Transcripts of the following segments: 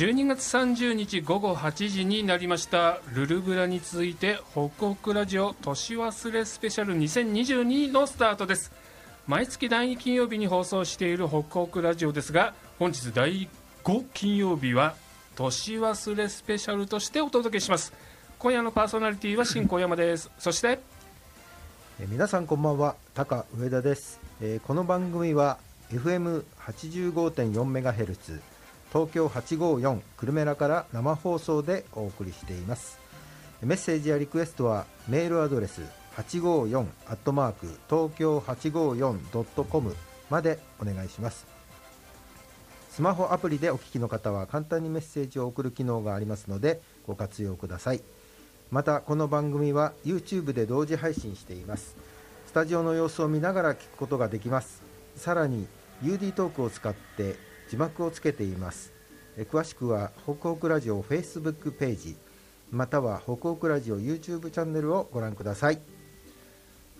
12月30日午後8時になりました。ルルブラに続いて北北ラジオ年忘れスペシャル2022のスタートです。毎月第2金曜日に放送している北北ラジオですが本日第5金曜日は年忘れスペシャルとしてお届けします。今夜のパーソナリティは新小山です。そしてえ皆さんこんばんは高上田です、えーこの番組は FM85.4 メガヘルツ東京854久留米らから生放送でお送りしています。メッセージやリクエストはメールアドレス854アットマーク東京 854.com までお願いします。スマホアプリでお聞きの方は簡単にメッセージを送る機能がありますのでご活用ください。またこの番組は YouTube で同時配信しています。スタジオの様子を見ながら聞くことができます。さらに UD トークを使って字幕をつけています。え詳しくは北北ラジオ Facebook ページまたは北北ラジオ YouTube チャンネルをご覧ください。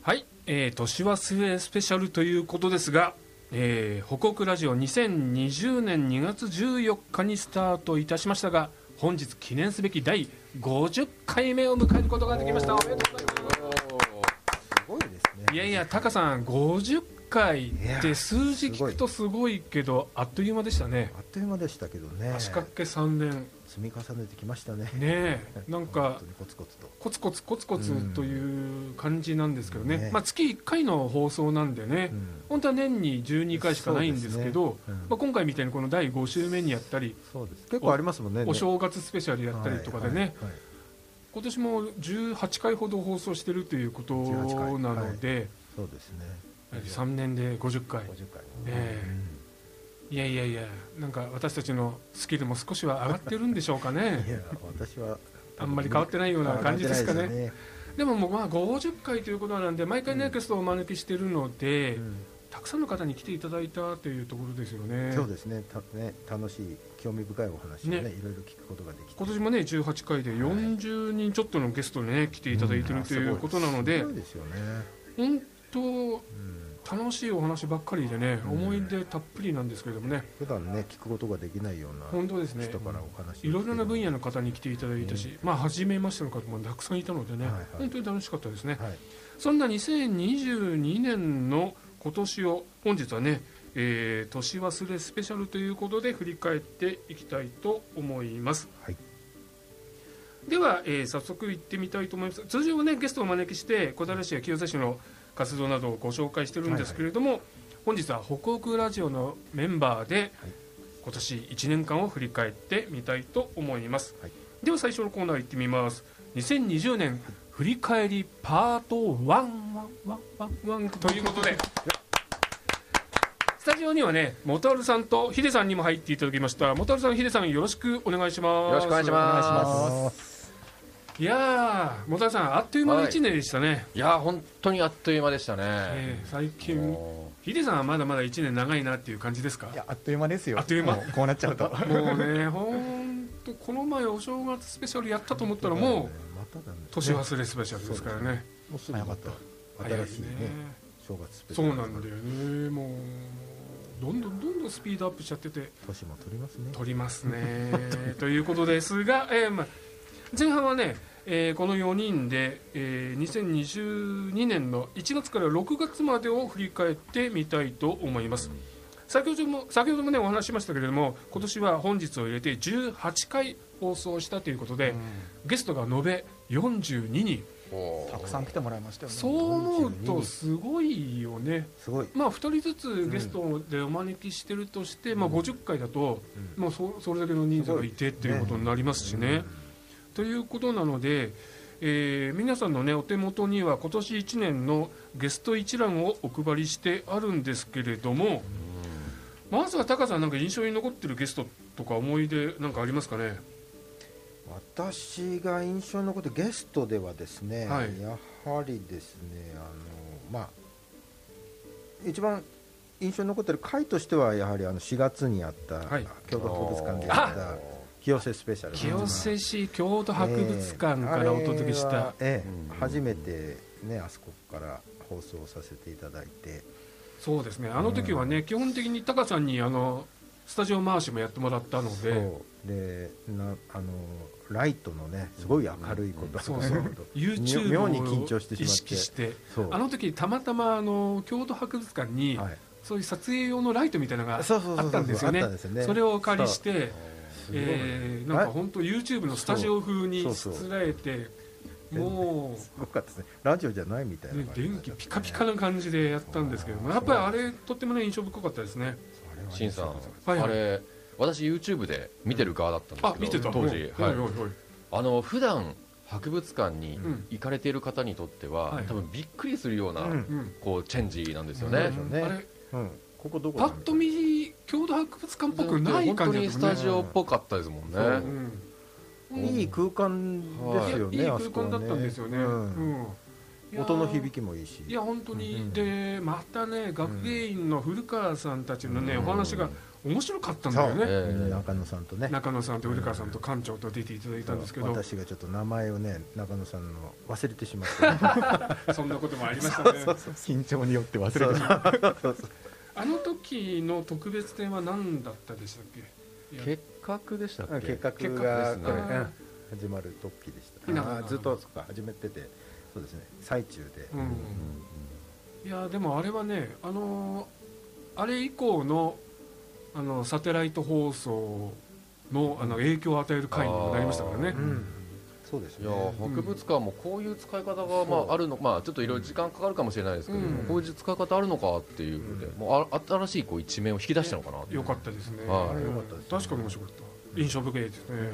はい、えー、年忘れスペシャルということですが、えー、北北ラジオ2020年2月14日にスタートいたしましたが本日記念すべき第50回目を迎えることができました。おめでとうございます。すごいですね。いやいやタカさん50回って数字聞くとすごいけどあっという間でしたね。あっという間でしたけどね。足掛け3年。積み重ねてきましたね。ねえ なん本かコツコツと。コツコツコツコツという感じなんですけどね、ねまあ、月1回の放送なんでね、うん。本当は年に12回しかないんですけどね。うん。まあ、今回みたいにこの第5週目にやったり、そうです。結構ありますもんね。お正月スペシャルやったりとかでね、はいはいはい。今年も18回ほど放送してるということ18回なので、そうですね3年で50回、50回。えいやいやいや、なんか私たちのスキルも少しは上がってるんでしょうかいね、や私は。あんまり変わってないような感じですかね。変わってないでももうまあ50回ということなんで、毎回ね、ゲストをお招きしてるので、うん。たくさんの方に来ていただいたというところですよね。そうですね。たね楽しい興味深いお話をねね。いろいろ聞くことができて。今年もね18回で40人ちょっとのゲストにね来ていただいてるということなので、すごいですよね、本当うん、楽しいお話ばっかりでね、うん。思い出たっぷりなんですけれどもね。普段ね聞くことができないような本当ですね。人からお話いろいろな分野の方に来ていただいたし、まあ初めましての方もたくさんいたのでね、本当に楽しかったですね、はい。そんな2022年の今年を本日はね、えー年忘れスペシャルということで振り返っていきたいと思います。はい。では、えー早速行ってみたいと思います。通常はねゲストをお招きして小平市や清瀬市の活動などをご紹介してるんですけれども、本日はほくほくラジオのメンバーで、今年1年間を振り返ってみたいと思います、はい。では最初のコーナー行ってみます。2020年振り返りパート1 one one one one one ということでスタジオにはねモタルさんとヒデさんにも入っていただきましたモタルさんヒデさんよろしくお願いしますよろしくお願いしますいやー、モタルさん、あっという間の1年でしたね、いやー本当にあっという間でしたね、えー最近、もヒデさんはまだまだ1年長いなっていう感じですか？いやあっという間ですよ。あっという間。もこうなっちゃうと。もうね、ほんと、この前、お正月スペシャルやったと思ったら、もうまただね年忘れスペシャルですからね、もうすぐまた。早い新しいね正月スペシそうャルなんだよね、もう、どんどんどんどんスピードアップしちゃってて、年も取りますね。撮りますね。ということですが、えーまあ、前半はね、えーこの4人で、えー2022年の1月から6月までを振り返ってみたいと思います。先ほども先ほどもねお話ししましたけれども今年は本日を入れて18回放送したということで、ゲストが延べ42人。たくさん来てもらいましたよね。そう思うとすごいよね。すごい。まあ2人ずつゲストでお招きしてるとして、まあ、50回だと、もうそそれだけの人数がいてっていうことになりますしね。ということなので、えー皆さんの、ね、お手元には今年1年のゲスト一覧をお配りしてあるんですけれども、まずはタカさんなんか印象に残ってるゲストとか思い出なんかありますかね？私が印象に残ってゲストではですね、はい。やはりですねあのまあ一番印象に残ってる回としてはやはりあの4月にあった、はい。京都博物館でやった清瀬スペシャル。清瀬市京都博物館からお届けした、ええ初めてねあそこから放送させていただいて。そうですね。あの時はね、基本的にタカさんにあのスタジオ回しもやってもらったので。そう。でなあのライトのねすごい明るいこと、そうそう。YouTube 妙に緊張してしまって。識して。あの時たまたまあの京都博物館にはい。そういう撮影用のライトみたいなのがあったんですよね。それをお借りしてえーなんか本当 YouTube のスタジオ風にしそうそう。つらえてもすごかったですね。ラジオじゃないみたいうなね感じ電気ピカピカな感じでやったんですけどもやっぱりあれとってもね印象深かったですね。しんさん、はいはい。あれ私 YouTube で見てる側だったんですけど、あ見てた。当時、はい。おいおいあの普段博物館にうん。行かれている方にとっては、はい。多分びっくりするような、うん。うん。こうチェンジなんですよね。あれうん、ここどこパッと見郷土博物館っぽくない本当感じだったもんねにスタジオっぽかったですもんね。うん。いい空間ですよね、いやい。いあそこは空間だったんですよね、うん。うん。音の響きもいいし。いや本当に、うん。でまたね学芸員の古川さんたちのね、うん。お話が面白かったんだよね、ええ。中野さんとね。中野さんと古川さんと館長と出ていただいたんですけど、私がちょっと名前をね中野さんの忘れてしまって、そんなこともありましたね。緊張によって忘れてしまうあの時の特別展は何だったでしたっけ？結核でしたっけ？結核結がこれうん始まる時でしたずっと始めててそうですね。最中で、うん。いやでもあれはねあのーあれ以降のあのサテライト放送のあの影響を与える回にもなりましたからね。うんそうですいやね博物館もこういう使い方がまああるのまあちょっといろいろ時間かかるかもしれないですけども、うん。こういう使い方あるのかっていうので、うん。もうあ新しいこう一面を引き出したのかなよかったですね、はい。よかったですね。確かに面白かった。印象深いですね。はい。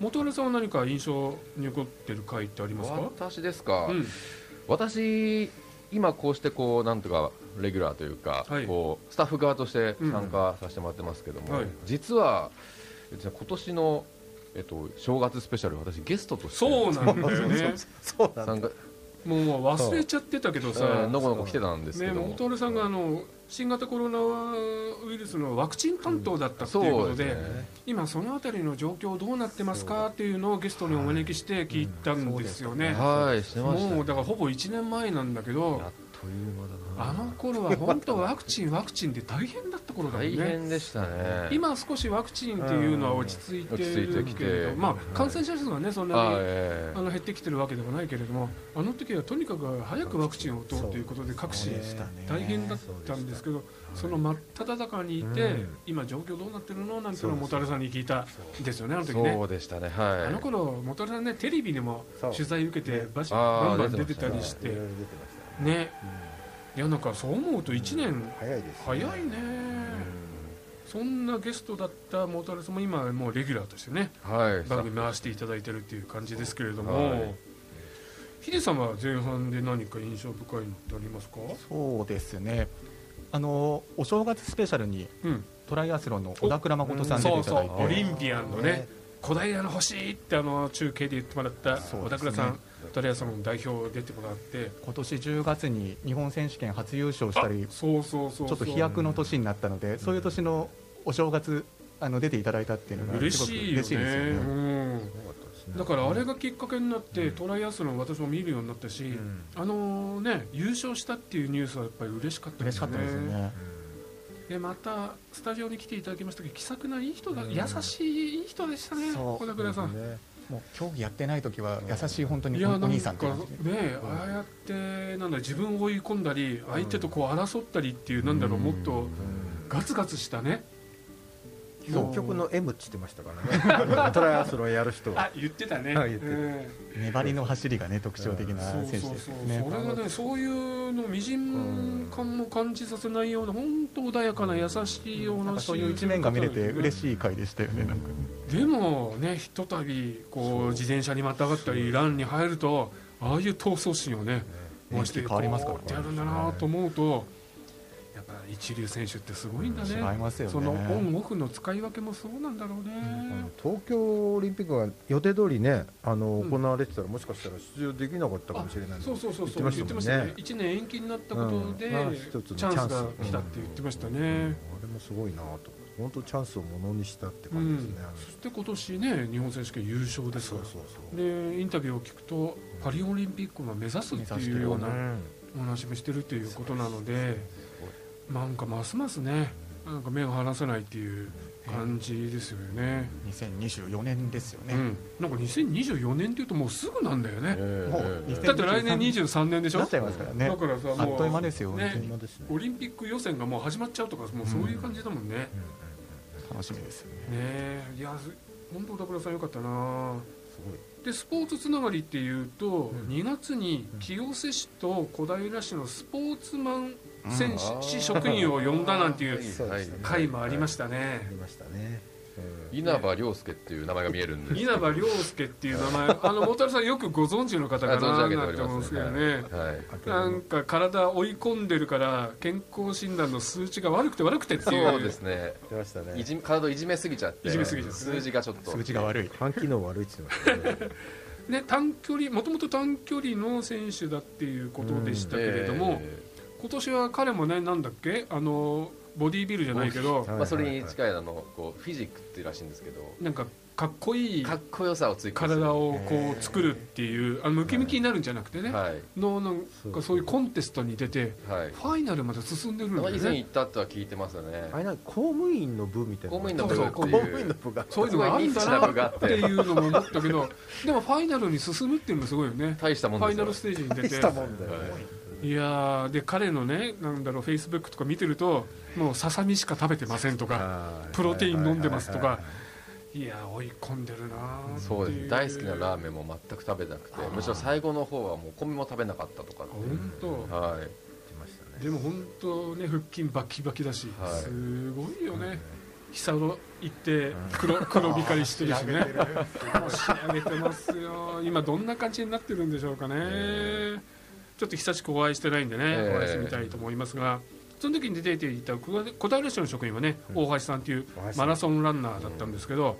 元原さんは何か印象に残ってる回ってありますか？私ですか、うん。私今こうしてこうなんとかレギュラーというか、はい。こうスタッフ側として参加させてもらってますけども、はい。実は、えっと、今年の、えっと、正月スペシャル私ゲストとして。そうなんだよね。そうなんだ。参加もう忘れちゃってたけどさ、えーのこのこ来てたんですけね、どさんがあの新型コロナウイルスのワクチン担当だったっていうことで,、そうですね。今そのあたりの状況どうなってますかっていうのをゲストにお招きして聞いたんですよね、はい。してました。もうだからほぼ1年前なんだけどやっという間だなあの頃は本当ワクチンワクチンで大変だった頃だもん大ね変でしたね。今少しワクチンっていうのは落ち着いてるきてけれど、まあ、感染者数はねそんなにあの減ってきてるわけではないけれどもあの時はとにかく早くワクチンを打とうということで各市大変だったんですけどその真っ只中にいて、うん。今状況どうなってるのなんていうのを元原さんに聞いたんですよねあの時そねうでしたね。はい。あの頃元原さんねテレビにも取材受けてねバシあーバンバン出てたりして。ねいやなんかそう思うと1年早いですね。早いね。そんなゲストだった元原さんも今はもうレギュラーとしてねはい。番組回していただいてるっていう感じですけれども、はい。ヒデさんは前半で何か印象深いのってありますか、そうですね。あのお正月スペシャルにうん、トライアスロンの小田倉誠さん出てそそいうただいうてオリンピアンのねね小平の星ってあの中継で言ってもらった小田倉さんトライアスロンの代表出てもらって。今年10月に日本選手権初優勝したりあそうそうそうちょっと飛躍の年になったので、そういう年のお正月あの出ていただいたっていうのが嬉しいですよね。うん。だからあれがきっかけになって、トライアスロン私も見るようになったし、うん。あのね優勝したっていうニュースはやっぱり嬉しかった嬉しかったですよね。でまたスタジオに来ていただきましたけど気さくないい人だ、うん。優しいいい人でしたね小倉さん、ねもう競技やってない時は優しい本当にお兄さんって感じで。ねああやってなんだ自分を追い込んだり相手とこう争ったりっていうなんだろうもっとガツガツしたね北極の M って言ってましたからね。トライアスロンやる人は。あ言ってたね。あ言ってた。うん。粘りの走りがね特徴的な選手ですよね。それがねそういうのみじん感も感じさせないような本当穏やかな優しいお話なそういう一面が見れて嬉しい回でしたよね。なんかでもねひとたびこう自転車にまたがったりランに入るとああいう闘争心をね増して変わりますからこうやってやるんだなと思うと一流選手ってすごいんだね。違いますよね。そのオンオフの使い分けもそうなんだろうね、東京オリンピックが予定通りねあのうん。行われてたらもしかしたら出場できなかったかもしれないそうそうそうそう。言ってましたね。1年延期になったことで、うん。まあ一つのチャンス。が来たって言ってましたね、あれもすごいなと。本当チャンスをものにしたってうん感じですね、そして今年ね日本選手権優勝ですそうから。そうそうでインタビューを聞くとパリオリンピックを目指すっていうようなうんお話もしてるということなのでなんかますますねなんか目が離せないっていう感じですよね、2024年ですよね、うん、なんか2024年っていうともうすぐなんだよね、もうええ。2023だって来年23年でしょ？なっちゃいますからね。だからさもうあっという間ですよ、ねオリンピック予選がもう始まっちゃうとかもうそういう感じだもんね、楽しみです。よねねえいやす本当ダブラさんよかったな。すごい。でスポーツつながりっていうと、うん。2月に清瀬市と小平市のスポーツマン選手、市職員を呼んだなんていうそうですね会もありましたあね。りましたね稲葉亮介っていう名前が見えるんです。稲葉亮介っていう名前。あの元さんよくご存知の方かななん思うんですすけねどね。はい。なんか体追い込んでるから健康診断の数値が悪くて悪くてっていう。そうですね。出ましたね。いじ体をいじめすぎちゃっていじめすぎちゃって数字がちょっと。数字が悪い。肝機能悪いって言ってましたね。ね、短距離もともと短距離の選手だっていうことでしたけれども、え今年は彼もねなんだっけ？あのボディービルじゃないけどまあ、それに近いあのこうフィジックっていうらしいんですけど。なんかかっこいいかっこよさを追体をこう作るっていうあのムキムキになるんじゃなくてね、はい。のなんかそういうコンテストに出てはい。ファイナルまで進んでるんまあ以前行ったとは聞いてますよね。あれなんか公務員の部みたいな。公務員の部。そうっていう公務員の部が。そういうのがあるんだなっってていうのも思ったけど でもファイナルに進むっていうのもすごいよね。大したもんですよ。ファイナルステージに出大てしたもんだよ。ねいやーで彼のねなんだろうフェイスブックとか見てるともうささみしか食べてませんとかはい。プロテイン飲んでますとかはいやー追い込んでるなそうです。大好きなラーメンも全く食べなくてむしろ最後の方はもう米も食べなかったとか本当。はい。でも本当ね腹筋バキバキだし、はい。すごいよね。久野行って黒 黒光りしてるしね。仕上げてますよ。今どんな感じになってるんでしょうかね、ちょっと久しくお会いしてないんでね、ええ。お会いしてみたいと思いますがその時に出ていた小小平市の職員はね、うん。大橋さんというマラソンランナーだったんですけど、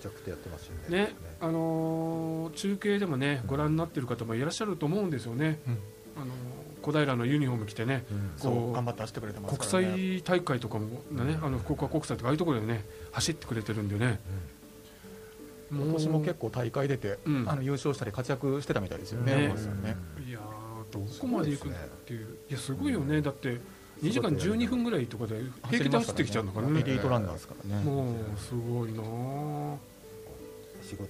着々とやってますよね。ねあのー中継でもねご覧になってる方もいらっしゃると思うんですよね、うん。あのー小平のユニフォーム着てね。うん。そこうう頑張って走ってくれてますね。際大会とかもね、あの福岡国際とかああいうところでね走ってくれてるんでね、今年も結構大会出て、うん。あの優勝したり活躍してたみたいですよねね。ね。いやーどこまで行くんだっていう。いやすごいよね。だって2時間12分ぐらいとかで平気で走ってきちゃうんだからエねリートランナーですからね。もうすごいなあ。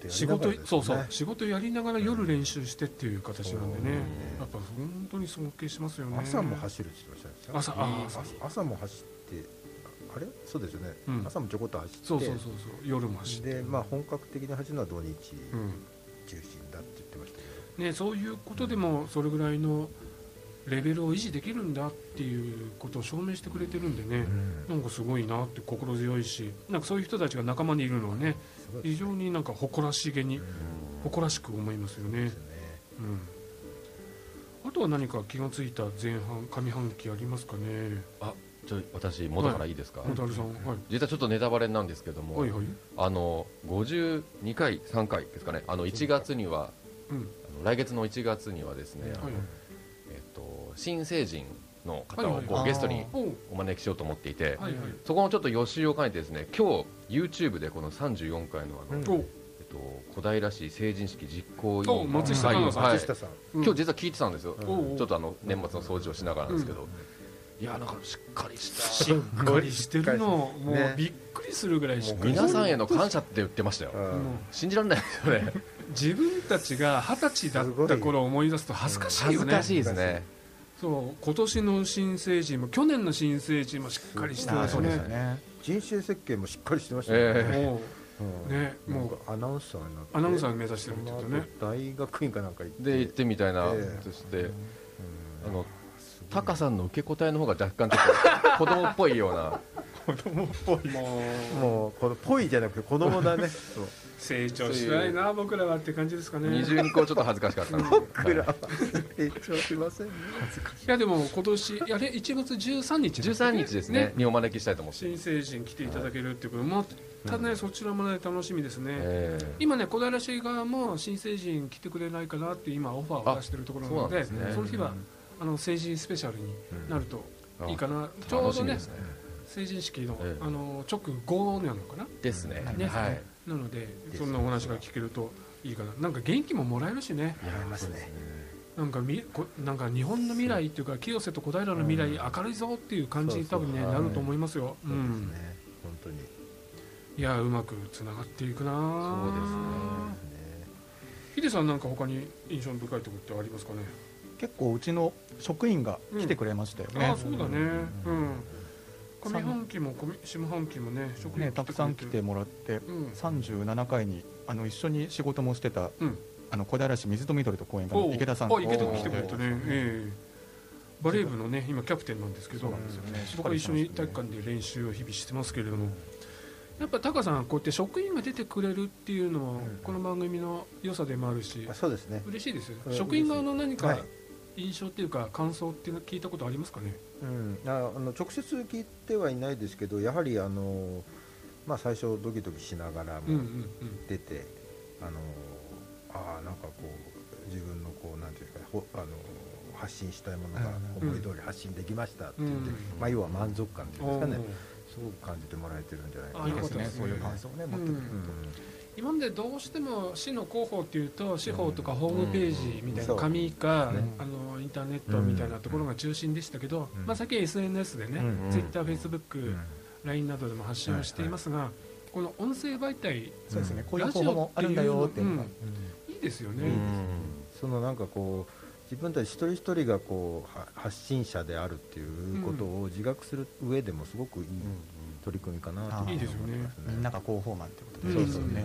仕事そうそう。仕事やりながら夜練習してっていう形なんでね。うん。やっぱ本当に尊敬しますよね。朝も走るって言ってましたね朝。あ朝も走ってあれ？そうですよね、うん。朝もちょこっと走って。そうそうそうそう。夜も走って。でまあ本格的に走るのは土日。うん。中心ね、そういうことでもそれぐらいのレベルを維持できるんだっていうことを証明してくれてるんでね、なんかすごいなって心強いしなんかそういう人たちが仲間にいるのはね非常になんか誇らしげに誇らしく思いますよね。です、よね。うん、あとは何か気がついた前半上半期ありますかね。あちょ私元からいいですか、小樽さんはい。実はちょっとネタバレなんですけども、はいはい。あの52回3回ですかね。あの1月には、うん来月の1月にはですね、あのはい。えっと新成人の方をこうゲストにお招きしようと思っていて、はいはい。そこのちょっと予習を兼ねてですね今日 YouTube でこの34回のあの、うん。えっと、小平市成人式実行委お員松下さん。はい。松下さん、うん。今日実は聞いてたんですよ、おうおうちょっとあの年末の掃除をしながらなんですけど、いやなんかしっかりした。しっかりしてるの。もうね。びっくりするぐらいしっかり。皆さんへの感謝って言ってましたよ。うん。信じられないですよね。自分たちが二十歳だった頃を思い出すと恥ずかしいよね。恥ずかしいですね。そう今年の新成人も去年の新成人もしっかりしてあーそうでますね。したね。人種設計もしっかりしてましたね、えもうん。ねもう。アナウンサーになって。うアナウンサー目指してるって言ってね。大学院かなんか行って。で行ってみたいな、ええ。そして。うん。あのタカさんの受け答えの方が若干ちょっと子供っぽいような。もうもうこのぽいじゃなくて子供だね。そう。成長しないな僕らはって感じですかね。二重にこうちょっと恥ずかしかったんで。す僕らは。成長しませんね。いやでも今年いやれ？1月13日だった13ね日ですね。にお招きしたいと思って。新成人来ていただけるっていうことまたねそちらもね楽しみですね。ええ。今ね小平市側も新成人来てくれないかなって今オファーを出してるところなのであそうなんですね。その日はあの成人スペシャルになるとあいいかな。ちょうどね成人式の,、ええあの直後なのかな？ですね。ね。はい。なのでそんなお話が聞けるといいかな。なんか元気ももらえるしね。やりますね。うなんかみこなんか日本の未来っていうか清瀬と小平の未来明るいぞっていう感じに多分ねなると思いますよ。うそうですん。ね本当に。いやうまくつながっていくなそうですね。ヒデさんなんか他に印象深いところってありますかね？結構うちの職員が来てくれましたよね、ああそうだね。うん。うん。上半期も上下半期もね職員ねたくさん来てもらってうん。37回にあの一緒に仕事もしてた、うん。あの小平市水と緑と公園の池田さんあ池田君来てくれたね。ええ。バレー部のね今キャプテンなんですけどそうなんですよね。僕は一緒に体育館で練習を日々してますけれども。やっぱタカさんこうやって職員が出てくれるっていうのはうん。この番組の良さでもあるしあそうですね。嬉しいです職員側の何かはい印象っていうか感想っていうの聞いたことありますかね？うん、ああの直接聞いてはいないですけどやはりあの、まあ、最初ドキドキしながらも出て、あのああなんかこう自分のこうなんていうかほあの発信したいものがうん思い通り発信できましたって言って、うんまあ、要は満足感っていうんですかね。すごく感じてもらえてるんじゃないかあなね。そういう感想をね持ってくるうん今までどうしても市の広報っていうと司法とかホームページみたいなうん。紙か、あのインターネットみたいなところが中心でしたけど、うん。まあ、最近 SNS でね、うんツイッター、フェイスブック、うん。LINE などでも発信をしていますが、この音声媒体そうですね。うんこういう方法もあるんだよっていう。のが、いいですよね、うん。そのなんかこう自分たち一人一人がこうは発信者であるっていうことを自覚する上でもすごくいい取り組みかなといいですよね。みんなが広報マンってことで、うんそうそう。ね。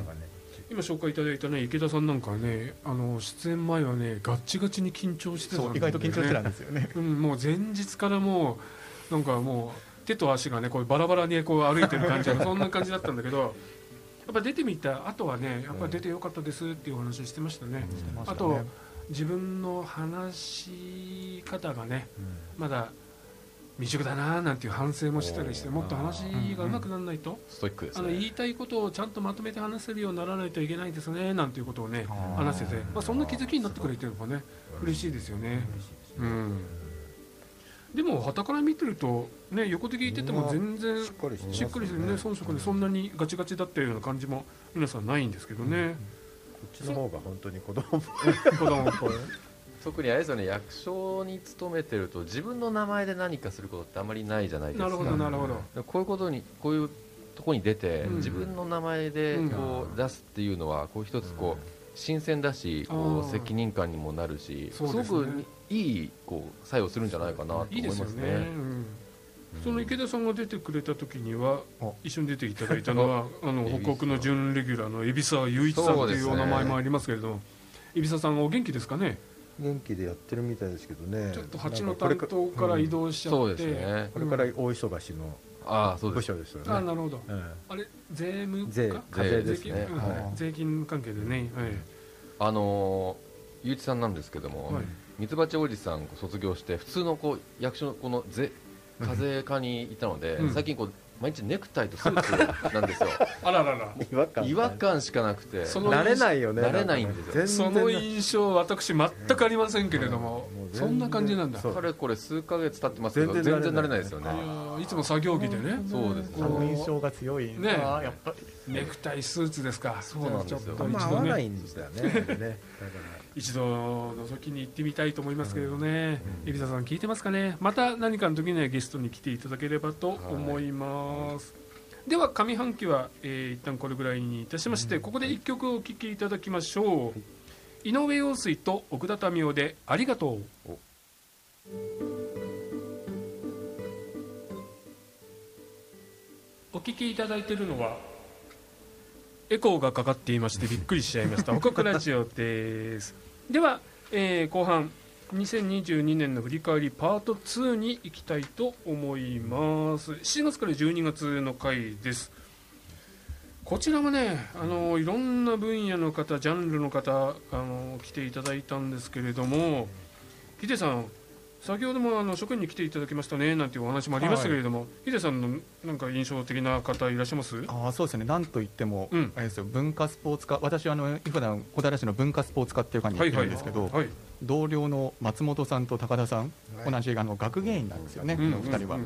今紹介いただいたね池田さんなんかはねあの出演前はねガッチガチに緊張してたんそう意外と緊張してたんですよね。うん、もう前日からもうなんかもう手と足がねこうバラバラにこう歩いてる感じの そんな感じだったんだけどやっぱ出てみた後はねやっぱ出てよかったですっていうお話をしてましたね、してましたね。あと自分の話し方がねまだ未熟だななんていう反省もしてたりしてもっと話が上手くならないと、ストイックですあの言ねいたいことをちゃんとまとめて話せるようにならないといけないですねなんていうことをね話して。て、まあ、そんな気づきになってくれてるのがね嬉しいですよね。うん。でも旗から見てるとね横で聞いてても全然しっかりしてるね遜色でそんなにガチガチだったような感じも皆さんないんですけどね、こっちの方が本当に子供っ子供っぽい 特にあれですよね役所に勤めてると自分の名前で何かすることってあまりないじゃないですか。なるほどなるほど。こういうことにこういうとこに出て、うん。自分の名前でうん。こう出すっていうのはこう一つこう新鮮だしこう責任感にもなるしすそうですね。ごくいいこう作用するんじゃないかなと思いいいですよね。ますね。うん。その池田さんが出てくれた時にはお一緒に出ていただいたのはあの北国の準レギュラーの海老沢雄一さんというお名前もありますけれども海老沢さんお元気ですかね？元気でやってるみたいですけどね。ちょっと蜂の担当から移動しちゃそうって、ですね。これから大忙しの部ああそうです。署ですよね。あなるほど。うん。あれ税務課税ですね。税金関係でね、はいあのー、ゆういちさんなんですけども、はい。ミツバチおじさん卒業して普通のこう役所のこの税課税課にいたので、うん。最近こう毎日ネクタイとスーツなんですよ。あららら。違和感。違和感しかなくて。その慣れないよね。慣れないんですよ。その印象私全くありませんけれども、うんそんな感じなんだ。かれこれ数ヶ月経ってますけど全全然慣れない。然慣れないですよいやね。ーいつも作業着でね。そうですあの印象が強い。ね。なやっぱり。ネクタイスーツですか。そうなんですよ。じゃあちょっとあんま合一度ねわないんだよね。だから一度覗きに行ってみたいと思いますけれどね。海老沢さん聞いてますかね？また何かの時にはゲストに来ていただければと思います、では上半期は、えー一旦これぐらいにいたしまして、ここで一曲お聴きいただきましょう、井上陽水と奥田民生で「ありがとう」お。聴きいただいているのはエコーがかかっていましてびっくりしちゃいました。北国ラジオですでは、えー後半2022年の振り返りパート2に行きたいと思います。7月から12月の回です。こちらもねあのいろんな分野の方ジャンルの方あの来ていただいたんですけれどもヒデさん先ほどもあの職員に来ていただきましたねなんていうお話もありましたけれども、ヒデさんのなんか印象的な方いらっしゃいます？ああそうですね。なんといっても、うん。あれですよ文化スポーツ課私はあの普段小平市の文化スポーツ課っていう課に行ってるんですけど、はい同僚の松本さんと高田さん、はい。同じあの学芸員なんですよね、この2人は、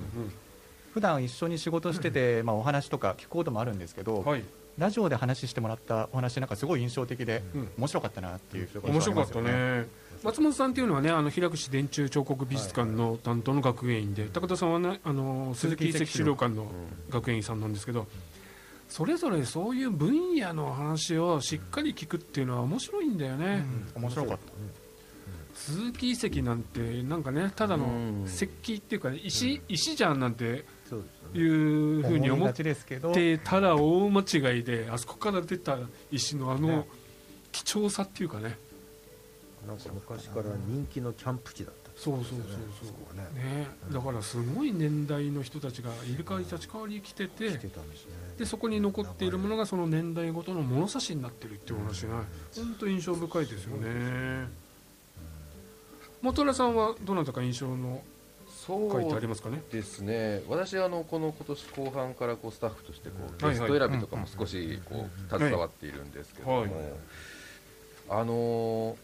普段一緒に仕事してて、まあ、お話とか聞くこともあるんですけど、うんはいラジオで話してもらったお話なんかすごい印象的で、うん。面白かったなっていう面白かったね。松本さんっていうのはねあの平口電柱彫刻美術館の担当の学芸員で、高田さんはねあの鈴木遺跡資料館の学芸員さんなんですけど、それぞれそういう分野の話をしっかり聞くっていうのは面白いんだよね、面白かった。鈴木遺跡なんてなんかねただのうん。石器っていうか、ね、石石じゃんなんていうふうに思ってただ大間違いであそこから出た石のあのね。貴重さっていうかね。なんか昔から人気のキャンプ地だったそうそうそうそそうね。ね、だからすごい年代の人たちが入れ替わり立ち替わり来ててですね。でそこに残っているものがその年代ごとの物差しになってるっていう話が本当印象深いですよね。元良さんはどなたか印象のそ書いてありうますかねですね。私あのこの今年後半からこうスタッフとしてこうゲスト選びとかも少しこう携わっているんですけども、はい。あのー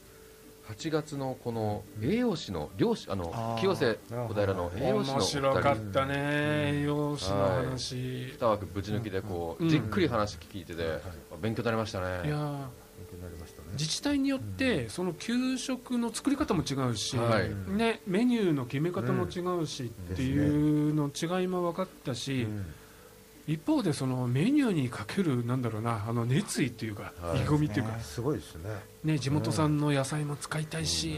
8月のこの栄養士の漁師あの清瀬小平の栄養士の面白かったね栄養士の話、2枠ぶち抜きでこう、うん。じっくり話聞いてて、勉強になりましたね。いや自治体によってその給食の作り方も違うし、はい。ね、メニューの決め方も違うしっていうの違いも分かったし、うん。一方でそのメニューにかけるなんだろうなあの熱意っていうか、はい。意気込みっていうか、ねすごいですね。ね、地元産の野菜も使いたいし、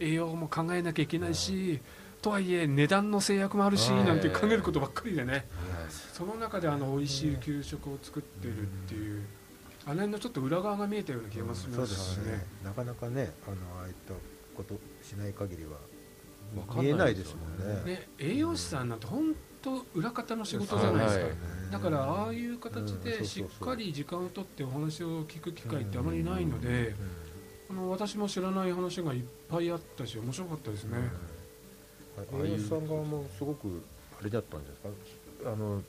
栄養も考えなきゃいけないし、とはいえ値段の制約もあるし、はい。なんて考えることばっかりでね、はい。その中であの美味しい給食を作ってるっていう、あの辺のちょっと裏側が見えたような気がしそうですますしねね。なかなかねあのああいったことしない限りはわかんない見えないですもんね。ね、栄養士さんなんて本当裏方の仕事じゃないですか、はい。だからああいう形でしっかり時間を取ってお話を聞く機会ってあまりないので、あの私も知らない話がいっぱいあったし面白かったですね、栄養士さん側もすごくあれだったんですか？あの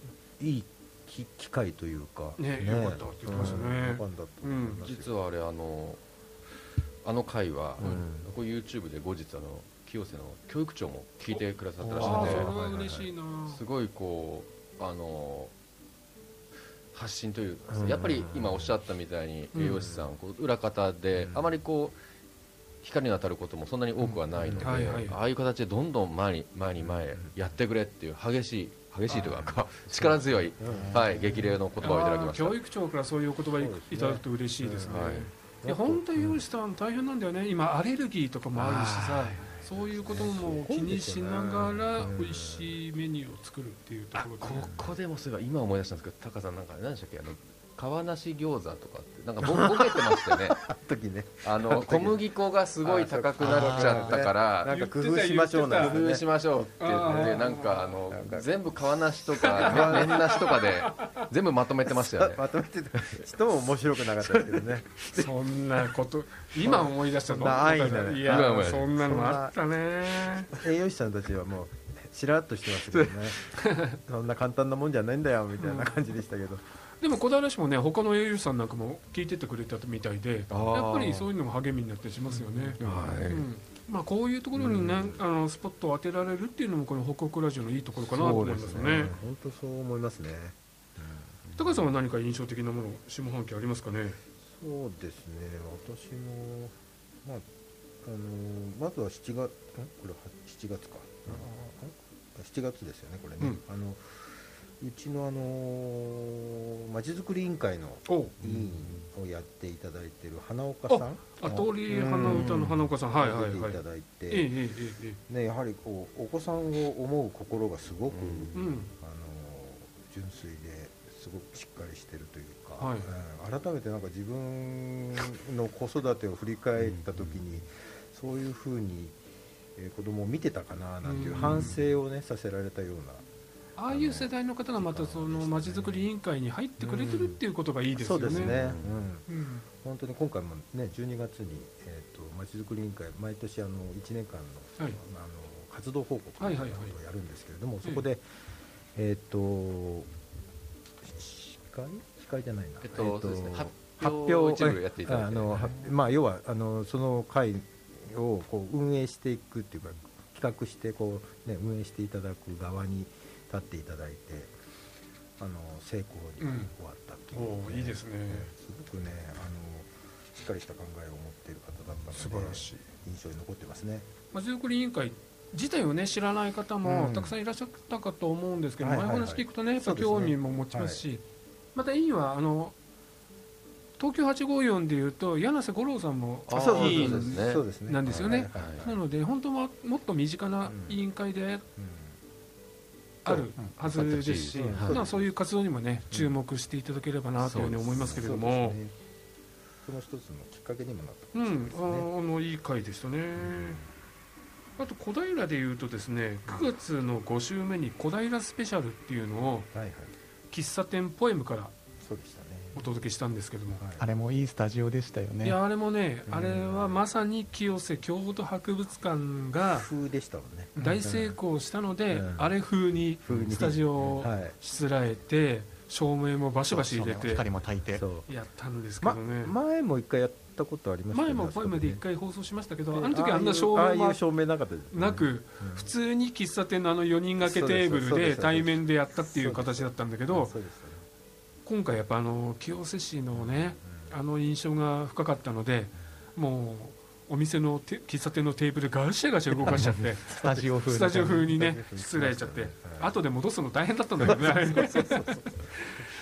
いい機機会というか。ねよかったって言ってましたね。うん。よかったと思いますよ実はあれあのあの回は、うん。こう YouTube で後日あの清瀬の教育長も聞いてくださったらしいな、すごいこうあの発信というか、うん。やっぱり今おっしゃったみたいにうん。栄養士さん、こう裏方で、うん。あまりこう光に当たることもそんなに多くはないので、うん。はいはいああいう形でどんどん前に前に前へやってくれっていう激しい激しいというか、力強い、うん。はい、激励の言葉をいただきました。教育長からそういうお言葉いただくと嬉しいですね、はい。いや本当に栄養士さん大変なんだよね。今アレルギーとかもあるしさ。そういうことも気にしながらうん美味しいメニューを作るっていうところでここでもすごい今思い出したんですけどタカさんなんか何でしたっけ？あの川なし餃子とかってなんかボ ボケてましたよね。あの時ね。あの小麦粉がすごい高くなっちゃったからなんか。工夫しましょうなん工夫しましょうって言ってなんかあの全部皮なしとか 麺なしとかで全部まとめてましたよね。まとめてた。人も面白くなかったですけどね。そんなこと今思い出したの？いやそんなのあったね。栄養士さんたちはもうしらっとしてましたけどね。そんな簡単なもんじゃないんだよみたいな感じでしたけど、でも小平市もね他の栄養士さんなんかも聞いててくれたみたいでやっぱりそういうのも励みになったりしますよね、はい。うん。まあ、こういうところにね、あのスポットを当てられるっていうのもこの北北ラジオのいいところかなと思いますよね。本当そう思いますね。高橋さんは何か印象的なもの下半期ありますかね？そうですね。私もまああのまずは7月んこれは7月か。あ7月ですよねこれね、あのうちのあのまちづくり委員会のお。委員をやっていただいている花岡さんアトリエ花歌の花岡さん。はいはいはい。いただいて、ね、やはりこうお子さんを思う心がすごく、うん。あの純粋ですごくしっかりしてるというか、はい。うん。改めてなんか自分の子育てを振り返った時に、そういうふうに、えー子供を見てたかななんていううん。反省をねさせられたような、ああいう世代の方がまたそのまちづくり委員会に入ってくれてるっていうことがいいですよね。そうですね、うん。うん。本当に今回もね12月にえっ、とまちづくり委員会毎年あの1年間の,、はい。あの活動報告をやるんですけれども、そこでえっ、と司会？司会じゃないな、えっとそうですね。発発表を表一部やっていただいて。あのはまあ要はあのその会をこう運営していくっていうか企画してこうね運営していただく側に立っていただいてあの成功に終わったという、おーいいですね。すごくねあのしっかりした考えを持っている方だったので素晴らしい。印象に残ってますね。まちづくり委員会自体をね知らない方もうん。たくさんいらっしゃったかと思うんですけど、はいはいはい。前話聞くとねやっぱ興味も持ちますしまた委員はあの東京854でいうと柳瀬五郎さんもあそう委員なんですよね。はいはいはい。なので本当はもっと身近な委員会でうんあるはずですし、うんまあそういう活動にもね注目していただければなというふうに思いますけれども。その一つのきっかけにもなったかうん。ああのいい回でしたね。あと小平でいうとですね9月の5週目に小平スペシャルっていうのをはいはい。喫茶店ポエムからそうでしたねお届けしたんですけども、はい。あれもいいスタジオでしたよね。いやあれもね、うん。あれはまさに清瀬京都博物館が風でしたもんね。大成功したので、うん。あれ風にスタジオをはいしつらえて照明もバシバシ入れて光も焚いて。やったんですけまどね、前も一回やったことありましね前もポエムで一回放送しましたけどであの時あんな照明もああいう照明なかったですね。なくうん。普通に喫茶店のあの4人掛けテーブルで対面でやったっていう形だったんだけどそうですよね今回やっぱあの清瀬市のねあの印象が深かったのでもうお店のて喫茶店のテーブルガシャガシャ動かしちゃってスタジオ風スタジオ風にね失礼しちゃってはい。後で戻すの大変だったんだけどね。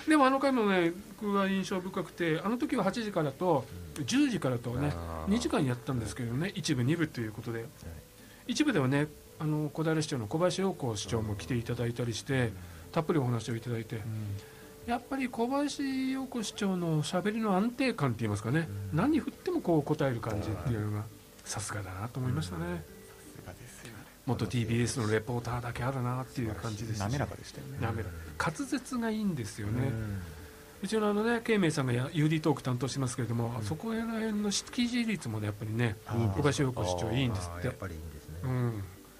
でもあの回もね僕は印象深くてあの時は8時からと10時からとねあー。2時間やったんですけどね一部2部ということで。一部ではねあの小平市長の小林陽子市長も来ていただいたりしてたっぷりお話をいただいてやっぱり小林陽子市長のしゃべりの安定感って言いますかね。うん。何振ってもこう答える感じっていうのがさすがだなと思いましたね。元 TBS のレポーターだけあるなっていう感じです滑らかでしたよね。滑らか。滑舌がいいんですよね、うちのあのね、慶明さんがや UD トーク担当してますけれども、うん。そこら辺の識字率もね、やっぱりね、小林陽子市長いいんですって。やっ。ぱりいいんですね。うん。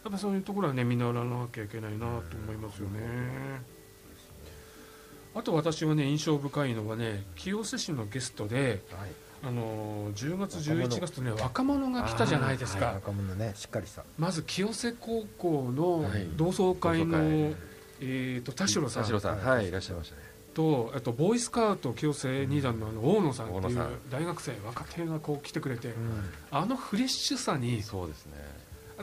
やっぱそういうところはね、見習わなきゃいけないなと思いますよね。あと私はね、印象深いのはね、清瀬市のゲストで、はい。あのー10月、若者。11月とね、若者が来たじゃないですか。若者ねしっかりした。まず清瀬高校のはい。同窓会の、同窓会。えー、と田代さん。田代さん。はい。いらっしゃいましたね。とあとボーイスカウト清瀬二段のあの大野さんっていう大野さん。大学生若手がこう来てくれて、うん。あのフレッシュさにそうですね。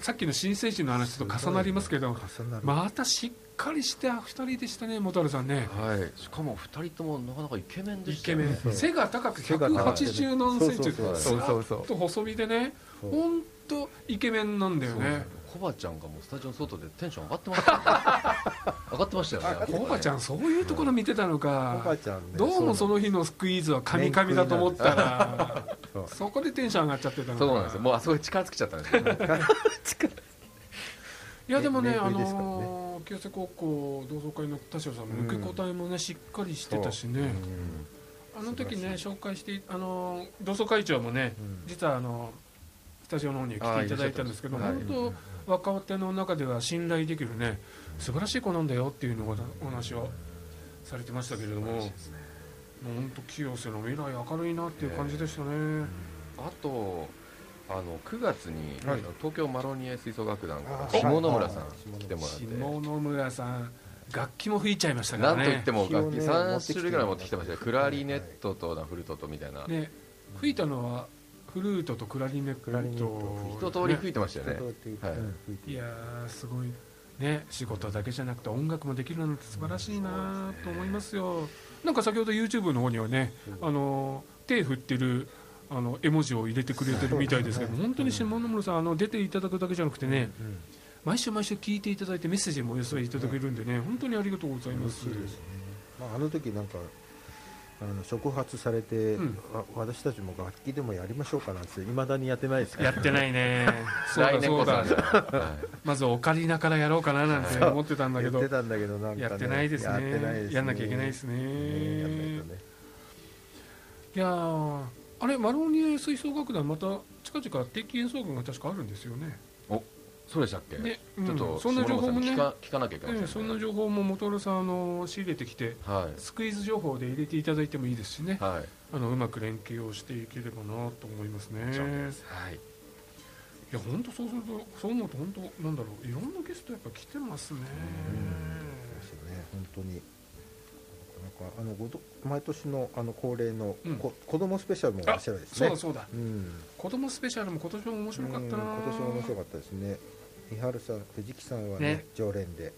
さっきの新成人の話と重なりますけど重なる。またしっかりして2人でしたね元春さんね。はい。しかも2人ともなかなかイケメンでイケしたよねメン。背が高く背が高くて180何センチ。そうずそうそう。そうっと細身でね。本当イケメンなんだよね。コバちゃんがもうスタジオの外でテンション上がってました 上がってましたよね。おばちゃんそういうところ見てたのか。ちゃんね。どうもその日のスクイーズはカミカミだと思ったら。そこでテンション上がっちゃってたのか。そうなんですよ。もうあそこで力尽きちゃったんですよいやでもね、あのー清瀬高校同窓会の田代さんの受け答えもね、しっかりしてたしね、あの時ね、紹介して、あのー同窓会長もね、うん。実はあのスタジオの方に来ていただいたんですけど、本当、若手の中では信頼できるね、素晴らしい子なんだよっていうのをお話をされてましたけれども、本当、清瀬の未来明るいなっていう感じでしたね。あとあの9月に、はい。東京マロニエ吹奏楽団から下野村さんはい来てもらって、下野村さん、楽器も吹いちゃいましたからね。なんといっても楽器楽器をね3種類ぐらい持ってきてましたよ。クラリネットとなフルートとみたいな、ね、吹いたのはフルートとクラリネット。クラリネット一通り吹いてましたよね。はい。いやーすごい。ね仕事だけじゃなくて音楽もできるなんて素晴らしいなと思いますよ。なんか先ほど YouTube の方にはねあの手振ってるあの絵文字を入れてくれてるみたいですけど本当に下野村さんあの出ていただくだけじゃなくてね毎週毎週聞いていただいてメッセージもお寄せいただけるんでね本当にありがとうございます。すね。まあ、あの時なんかあの触発されて、うん。わ私たちも楽器でもやりましょうかなんていまだにやってないですから。やってないね。そう来だそうだ。まずオカリナからやろうかななんて思ってたんだけど言ってたんだけどなんか、ね、やってないですね。やってないですね。やんなきゃいけないですね。ねやんないとね。いやーあれマロニエ吹奏楽団また近々定期演奏会が確かあるんですよね。そうでしたっけ、ね、ちょっとうんそんな情報もね。聞か聞かなきゃいけないええそんな情報も元原さんあの仕入れてきてはい。スクイズ情報で入れていただいてもいいですしね。はい。あのうまく連携をしていければなと思いますね。そうです。はい。いや本当そうするとそう思うと本当なんだろういろんなゲストやっぱ来てますね。ですよね。本当に。なんかあのごど毎年のあの恒例の、うん。こ子供スペシャルも面白いですね。そうだそうだ。うん。子供スペシャルも今年も面白かったな。うん今年も面白かったですね。三春さん藤木さんはねね。常連で、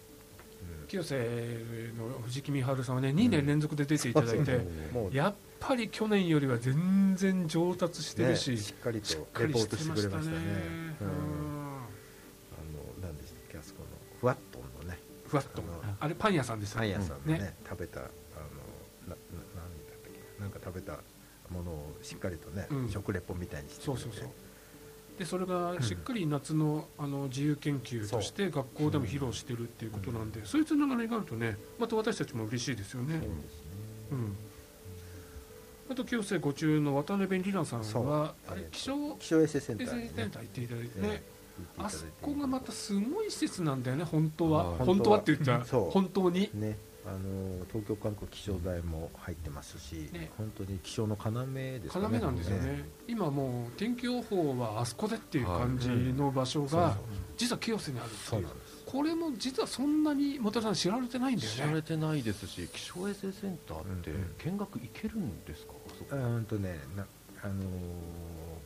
清瀬の藤木美春さんはね2年連続で出ていただいて、そうそうもうやっぱり去年よりは全然上達してるし、ね、しっかりとレポートしてくれましたね。ううん。んあの何でしたっけあそこのふわっとのね。ふわっとあのあれパン屋さんでしたパン屋さんのね,、ね。食べたなんか食べたものをしっかりとね、うん。食レポみたいにしてそうそうそう。でそれがしっかり夏のあの自由研究として学校でも披露してるっていうことなんで、そういうつながりがあるとねまた私たちも嬉しいですよね。そうですね。うん。あと清瀬ご中の渡辺里奈さんはあれえー気象気象衛生セン衛ターにね。行っていただいてねねあそこがまたすごい施設なんだよね本当は。本当は。って言ったら本当に。ねあの東京観光気象台も入ってますし、ね。本当に気象の要ですか要ねなんですよね。今もう天気予報はあそこでっていう感じはいの場所が実は清瀬にあるっていう。そうなんです。これも実はそんなに本さん知られてないんだよ知らねれてないですし気象衛生センターってうんうん。見学行けるんですか？あそこうんとねなあのー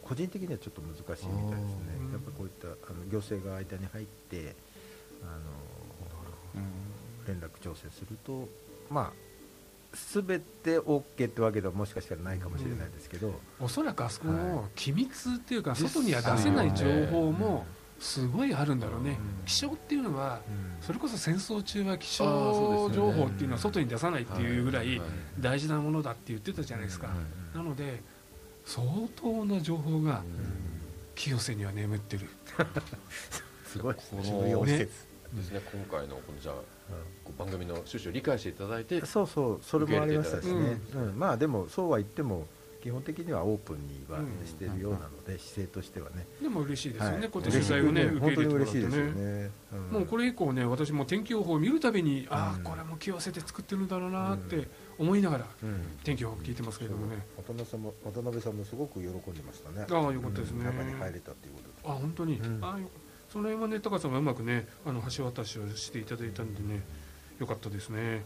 個人的にはちょっと難しいみたいですね。やっぱこういったあの行政が間に入ってあのー連絡調整するとまあ全て OK ってわけではもしかしたらないかもしれないですけど、おそらくあそこはの機密っていうか外には出せない情報もうすごいあるんだろうね。うん。気象っていうのはうん。それこそ戦争中は気象情報っていうのは外に出さないっていうぐらいはい。大事なものだって言ってたじゃないですか。はいなので相当な情報が清瀬には眠ってる。すごいこの重要施設、ですね今回のこのじゃあこう番組の趣旨を理解していただいてそうそうそれもありましたしね。受け入れていただい、うん。まあでもそうは言っても基本的にはオープンにはうんしてるようなので、姿勢としてはね。でも嬉しいですよはい。ねこうやって取材をね受け本当に入れてもらって嬉しいですよね。ね、ん。もうこれ以降ね私も天気予報を見るたびにあうん。あこれも気を合わせて作ってるんだろうなって思いながらうん。天気予報聞いてますけれどもね。渡辺さんも渡辺さんもすごく喜んでましたね。ああよかったですね。うん。中に入れたっていうことで。あ本当に、うん。ああよその辺はね高さんがうまくねあの橋渡しをしていただいたんでねよかったですね。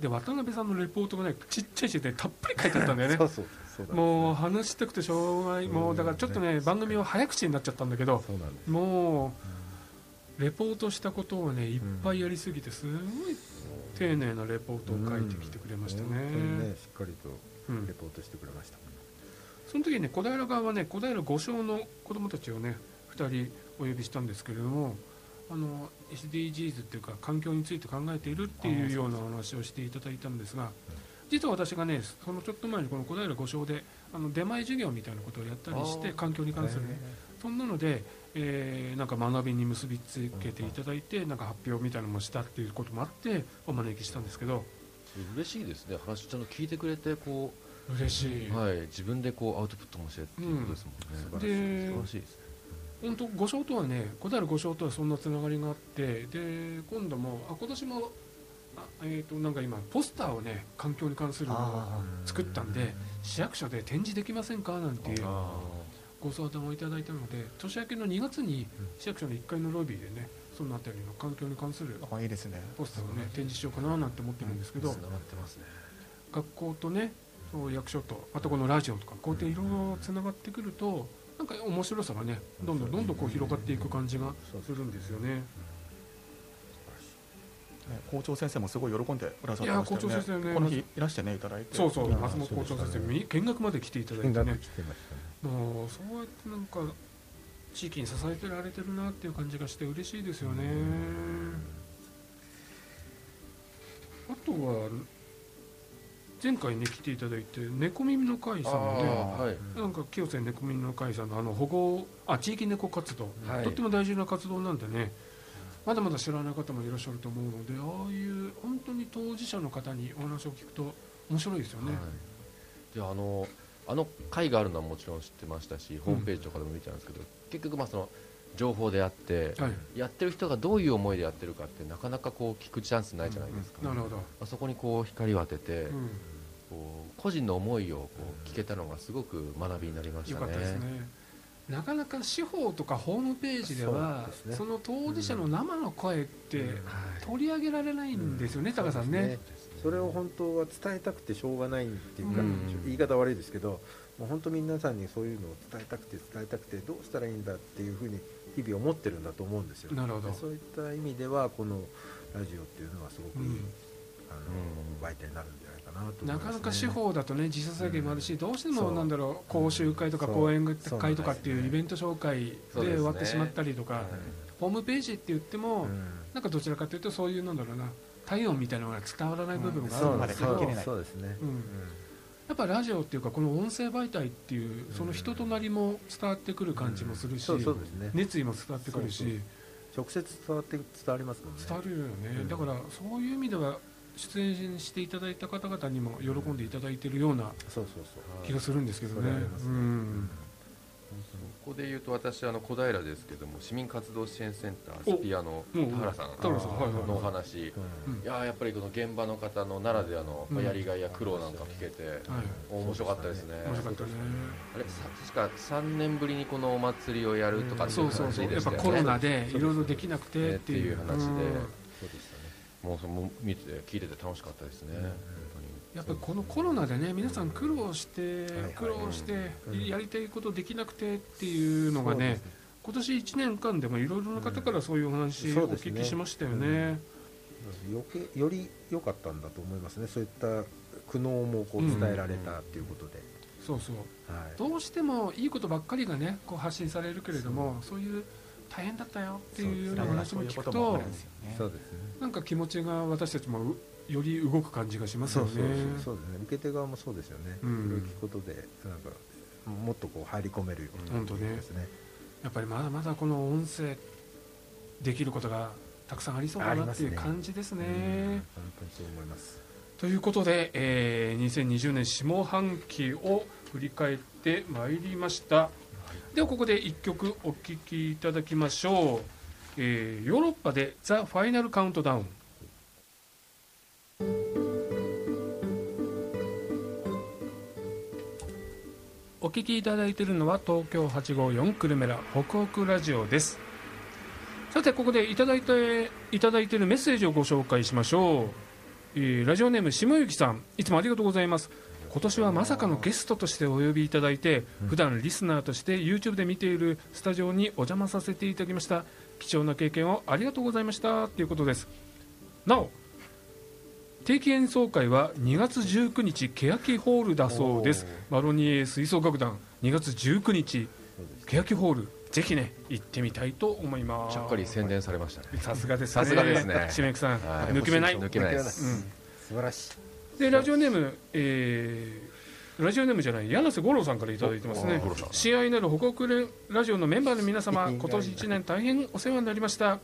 で渡辺さんのレポートがねちっちゃい字でたっぷり書いてあったんだよね。そうそうもう話したくてしょうがない。もうだからちょっとねね番組は早口になっちゃったんだけどもうレポートしたことをねいっぱいやりすぎてすごい丁寧なレポートを書いてきてくれましたね,、しっかりとうん。レポートしてくれました、その時にね小平側はね小平五小の子供たちをね2人お呼びしたんですけれどもあの SDGs っていうか環境について考えているっていうようなお話をしていただいたんですが実は私がねそのちょっと前にこの小平五小であの出前授業みたいなことをやったりして環境に関するねそんなので、えーなんか学びに結びつけていただいてなんか発表みたいなのもしたっていうこともあってお招きしたんですけど。嬉しいですね。話ちゃんと聞いてくれてこ嬉しい、うはい自分でこうアウトプットもしてっていうことですもんね。で素晴らしいですね本当五章とはね小平五章とはそんなつながりがあってで今度もあ今年もあ、えー、となんか今ポスターをね環境に関するのを作ったんで市役所で展示できませんか？なんていうあご相談をいただいたので年明けの2月に市役所の1階のロビーでねそのあたりの環境に関するポスターをね展示しようかななんて思ってるんですけど学校とね役所とあとこのラジオとかこうやっていろいろつながってくるとなんか面白さがねどんどんどんどんこう広がっていく感じがす。るんですよね。ね校長先生もすごい喜んでくださってましたよね。校長先生ねこの日いらしてねいただいて。そうそう松本校長先生み見学まで来ていただいてねね。もうそうやってなんか地域に支えてられてるなっていう感じがして嬉しいですよね。あとは前回ね来ていただいて猫耳の会さんのねあーはい。なんか清瀬猫耳の会さんのあの保護あ地域猫活動、はい。とっても大事な活動なんでねまだまだ知らない方もいらっしゃると思うのでああいう本当に当事者の方にお話を聞くと面白いですよね。はい、であのあの会があるのはもちろん知ってましたし、ホームページとかでも見てたんですけど結局まあその情報であって、はい、やってる人がどういう思いでやってるかってなかなかこう聞くチャンスないじゃないですか、なるほど、あそこにこう光を当てて、うん、こう個人の思いをこう聞けたのがすごく学びになりましたね。よかったですね。なかなか司法とかホームページではそね。その当事者の生の声ってはい。取り上げられないんですよね、タカさんね。そうですそれを本当は伝えたくてしょうがないっていうか、うん。言い方悪いですけどもう本当皆さんにそういうのを伝えたくて伝えたくてどうしたらいいんだっていうふうに日々思ってるんだと思うんですよ。なるほど。そういった意味ではこのラジオっていうのはすごくいい、うん。あの媒体になるんじゃないかなと思います、ね、なかなか司法だとね時差制限もあるし、どうしてもなんだろう講習会とか講演会とかっていうイベント紹介で終わってしまったりとか、ホームページって言っても、うん。なんかどちらかというとそういうなんだろうな体温みたいなのが伝わらない部分があるそうんですけど、そう。ですね、うんやっぱラジオっていうかこの音声媒体っていうその人となりも伝わってくる感じもするし、熱意も伝わってくるし。そう直接伝わって伝わりますもんね。伝わるよね、うんだからそういう意味では出演していただいた方々にも喜んでいただいているような気がするんですけどねここで言うと私あの小平ですけども市民活動支援センタースピアのお田原さんのお話。いやーやっぱりこの現場の方のならではのうん。やりがいや苦労なんか聞けてはい。面白かったですね。面白かったね。あれさ確か3年ぶりにこのお祭りをやるとかっていそううそうそう。やっぱコロナでいろいろできなくてっていう。話で。そうでしたね。もうその見てて聞いてて楽しかったですね。うん。本やっぱりこのコロナでね皆さん苦労してはい苦労してうん。やりたいことできなくてっていうのがね今年1年間でもいろいろな方からそういうお話をお聞きしましたよね。余計より良かったんだと思いますね。そういった苦悩もこう伝えられたっていうことで、そうそう。はい。どうしてもいいことばっかりがねこう発信されるけれどもそういう大変だったよっていうような話も聞くことそうですね。なんか気持ちが私たちもうより動く感じがしますよね。そうですね受け手側もそうですよね、うんそれを聞くことでなんかもっとこう入り込めるような本当ねですねやっぱりまだまだこの音声できることがたくさんありそうだなっていう感じですね。うん本当にそう思いますということで、えー2020年下半期を振り返ってまいりました。ではここで1曲お聴きいただきましょう。えーヨーロッパでザ・ファイナルカウントダウン。お聞きいただいているのは東京854久留米ら北北ラジオです。さてここでいただいていただいているメッセージをご紹介しましょう、えーラジオネーム下幸さん。いつもありがとうございます。今年はまさかのゲストとしてお呼びいただいて普段リスナーとして YouTube で見ているスタジオにお邪魔させていただきました。貴重な経験をありがとうございました。ということです。なお定期演奏会は2月19日欅ホールだそうです。マロニエ吹奏楽団2月19日欅ホールぜひね行ってみたいと思います。ちゃっかり宣伝されましたね。さすがですね。さすがですね。しめくさん、はい。抜け目ない。抜けないです。うん。素晴らしい。でラジオネーム、えーラジオネームじゃない柳瀬五郎さんからいただいてますね。試合なる北北ラジオのメンバーの皆様 今年1年大変お世話になりました。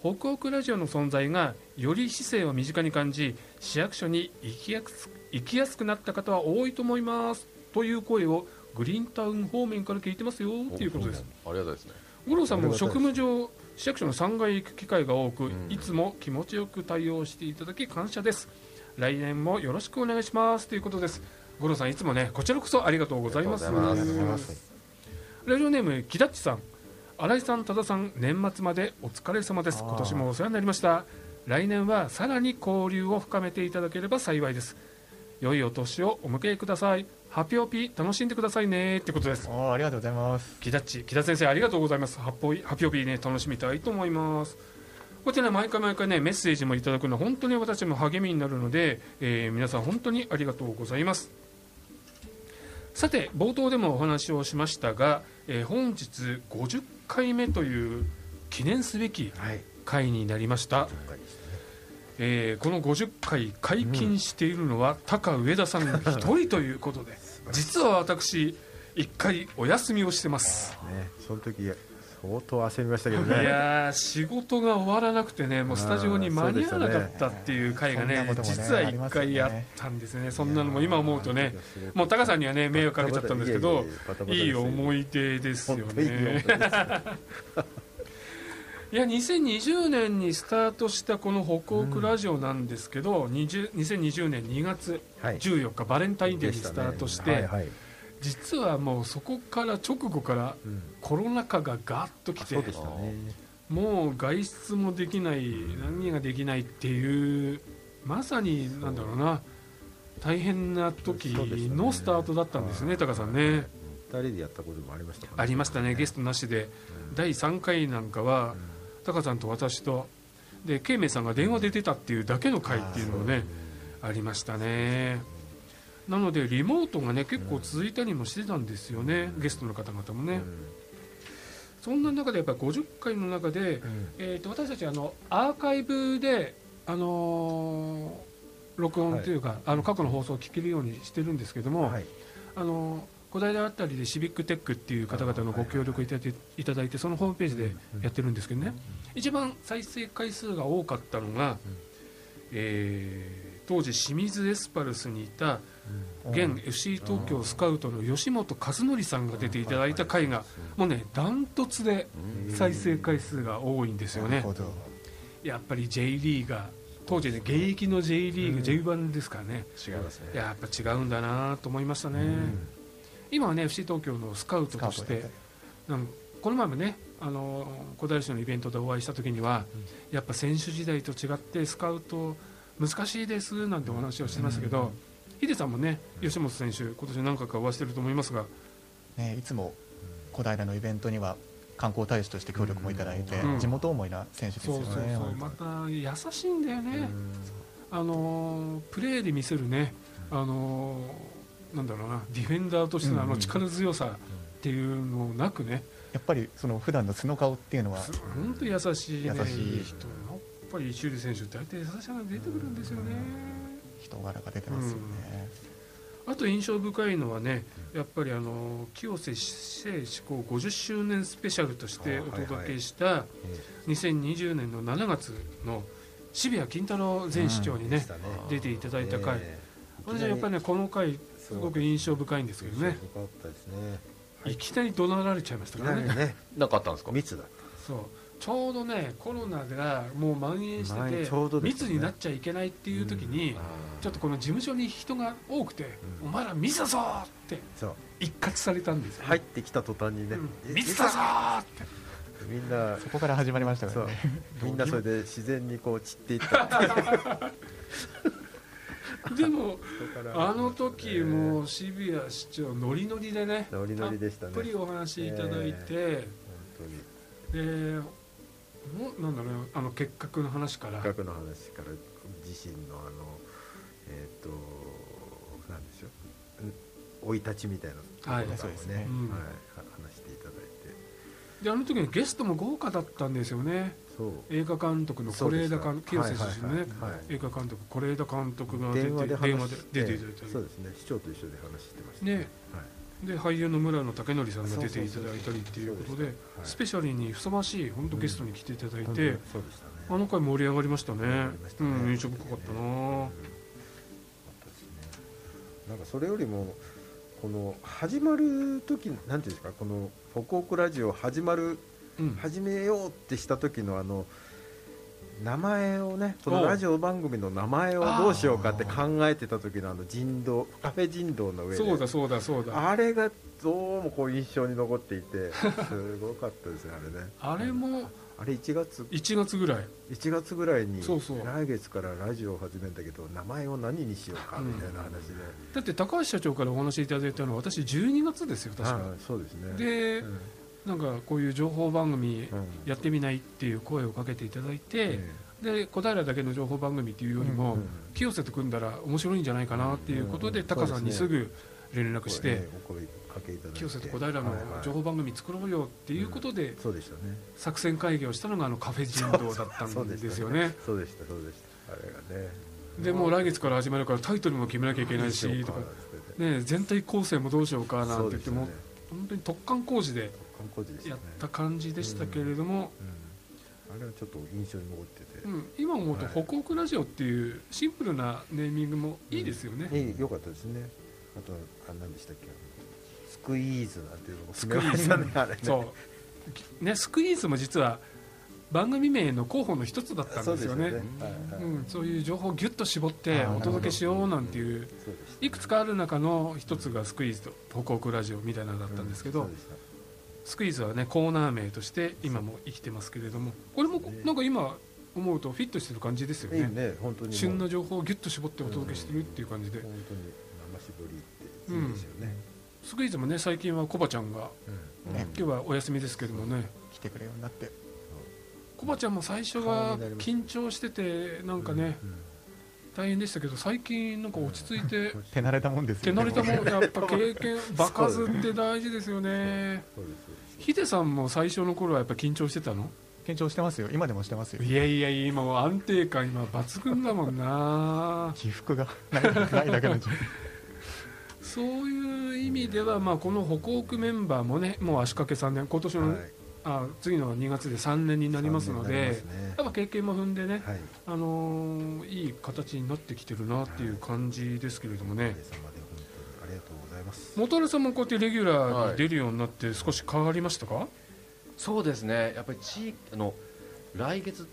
北北ラジオの存在がより市政を身近に感じ市役所に行きやす行きやすくなった方は多いと思いますという声をグリーンタウン方面から聞いてますよ。ということです。ありがたいですね。五郎さんも職務上市役所の3階行く機会が多く、ん。いつも気持ちよく対応していただき感謝です。来年もよろしくお願いしますということです。五郎さんいつもねこちらこそありがとうございます。ラジオネーム木田っちさん。新井さん多田さん年末までお疲れ様です。今年もお世話になりました来年はさらに交流を深めていただければ幸いです。良いお年をお迎えください。ハピオピ楽しんでくださいね。ってことです。ありがとうございます。木田っち木田先生ありがとうございます。ハッポイハピオピーね楽しみたいと思います。こちら毎回毎回ねメッセージもいただくのは本当に私も励みになるので、えー皆さん本当にありがとうございます。さて冒頭でもお話をしましたが、えー本日50回目という記念すべきはい回になりました、えーこの50回解禁しているのは高上田さん一人ということで、実は私1回お休みをしてます。ねその時相当焦りましたけどいねやー仕事が終わらなくてねもうスタジオに間に合わなかったっていう回がねね。実は1回あったんですね。そんなのも今思うとねもうタカさんにはね迷惑かけちゃったんですけどいい思いい出ですよね いや2020年にスタートしたこの北北ラジオなんですけど、20 2020年2月はい。14日バレンタインデーにスタートして、はいはい。実はもうそこから直後からうん。コロナ禍がガーッときてそうでしたね。もう外出もできない何ができないっていうまさになんだろうな大変な時のスタートだったんですね、タカさんね。二人でやったこともありましたからありましたね、ゲストなしで、第3回なんかは、タカさんと私と、で、ケイメイさんが電話で出たっていうだけの回っていうのもね、ありましたね。なので、リモートがね、結構続いたりもしてたんですよね、ゲストの方々もね。そんな中で、やっぱり50回の中で、えー、と私たちあのアーカイブで、あのー録音というか、あの過去の放送を聞けるようにしてるんですけども、はい。あのー小平あたりでシビックテックっていう方々のご協力いただいていただいてそのホームページでやってるんですけどね、一番再生回数が多かったのが、えー当時清水エスパルスにいた現 FC 東京スカウトの吉本和則さんが出ていただいた回がもうねダントツで再生回数が多いんですよね。やっぱり J リーガー当時ね現役の J リーグ、J1 ですからね。違いますね。やっぱ違うんだなと思いましたね、今はね FC 東京のスカウトとしてこの前もねあの小平市のイベントでお会いした時には、やっぱ選手時代と違ってスカウト難しいですなんてお話をしてましたけど、ヒデさんもね吉本選手今年何回かお会いしてると思いますが。ね、いつも小平のイベントには観光大使として協力もいただいて、うん。地元思いな選手ですよね。そうそうそう。また優しいんだよね、あのプレーで見せるね、あのなんだろうなディフェンダーとしてのあの力強さっていうのなくね、やっぱりその普段の素の顔っていうのは本当に優しい、ね、優しい。人。やっぱり修理選手って大体優しさが出てくるんですよね、人柄が出てますよね。あと印象深いのはねやっぱりあの清瀬市政施行50周年スペシャルとしてお届けした2020年の7月の渋谷金太郎前市長にね、出ていただいた回、私はやっぱりねこの回すごく印象深いんですけどね。よかったですね。い。きなり怒鳴られちゃいましたいからね。ね。なんかあったんですか？密だそう。ちょうどねコロナがもう蔓延してて、ちょうどですね。密になっちゃいけないっていう時に、ちょっとこの事務所に人が多くて、うん。お前ら密だぞってそう。一括されたんですよ、ね。入ってきた途端にねうん密だぞーって。みんなそこから始まりましたからね。みんなそれで自然にこう散っていった でもあの時もう渋谷市長ノリノリでねノリノリでしたね。たっぷりお話しいただいて、本当に。でもうなんだろうあの結核の話から。学の話から自身のあのえっ、となんでしょう。生い立ちみたいなところはいですね。うん。はい、話していただいて。であの時にゲストも豪華だったんですよね映画監督の是枝監清瀬出身のね、映画監督是枝監督が出て電話で出ていただいたりそうですね。市長と一緒で話してましたね。はい。で俳優の村野武則さんが出ていただいたりっていうことでスペシャルにふさわしい本当ゲストに来ていただいて、あの回盛り上がりましたね。うん、印象深かったな、うん。なんかそれよりもこの始まる時なんていうんですかこの「ホクホクラジオ」始まるうん始めようってした時のあの名前をねこのラジオ番組の名前をどうしようかって考えてた時のあの人道カフェ人道の上で。そうだそうだそうだ。あれがどうもこう印象に残っていて すごかったですねあれね。あれもあれ1月1月ぐらい。1月ぐらいにそうそう。来月からラジオを始めるんだけど名前を何にしようかみたいな話で、だって高橋社長からお話しいただいたのは私12月ですよ確か。ああそうですね。でうんなんかこういう情報番組うん。やってみないっていう声をかけていただいて、えで小平だけの情報番組っていうよりも、清瀬と組んだら面白いんじゃないかなっていうことで、うんタカさんにすぐ連絡して、清瀬と小平の情報番組作ろうよっていうことで、作戦会議をしたのがあのカフェ人道だったんですよね。そうでしたそうでした。あれがね。でもう。来月から始まるからタイトルも決めなきゃいけないしとか、ね、全体構成もどうしようかなんて言っても、本当に突貫工事で観光地でしたね。やった感じでしたけれども、うんあれはちょっと印象に残ってて。うん。今思うと「はい。ホクホクラジオ」っていうシンプルなネーミングもいいですよね。いい良かったですね。あとあ何でしたっけ？スクイーズなんていうのも。スクイーズ。決めましたねあれね。そう。ねスクイーズも実は番組名の候補の一つだったんですよね。そうですよね。はいはい。うん、そういう情報をギュッと絞ってお届けしようなんていういくつかある中の一つがスクイーズとホクホクラジオみたいなのだったんですけど、そうでしたスクイーズはねコーナー名として今も生きてますけれどもこれもなんか今思うとフィットしてる感じですよね。ね旬の情報をギュッと絞ってお届けしてるっていう感じで、本当に生絞りっていいですよね、スクイーズもね最近はコバちゃんがね今日はお休みですけどもね。来てくれるようになって。コバちゃんも最初は緊張しててなんかねうん大変でしたけど最近なんか落ち着いて 手慣れたもんです手よね。慣れたもん やっぱ経験場数って大事ですよね。そうです。そうですヒデさんも最初の頃はやっぱ緊張してたの？緊張してますよ。今でもしてますよ。いやいや今もう安定感今抜群だもんな。起伏が ないないだけのそういう意味では、まあ、このホクホクメンバーもねもう足掛け3年今年の、はいあ次の2月で3年になりますのでね。やっぱ経験も踏んでね、はい。あのーいい形になってきてるなっていう感じですけれどもね。ありがとうございます。元春さんもこうやってレギュラーに出るようになって少し変わりましたか、そうですね。やっぱり地域あの来月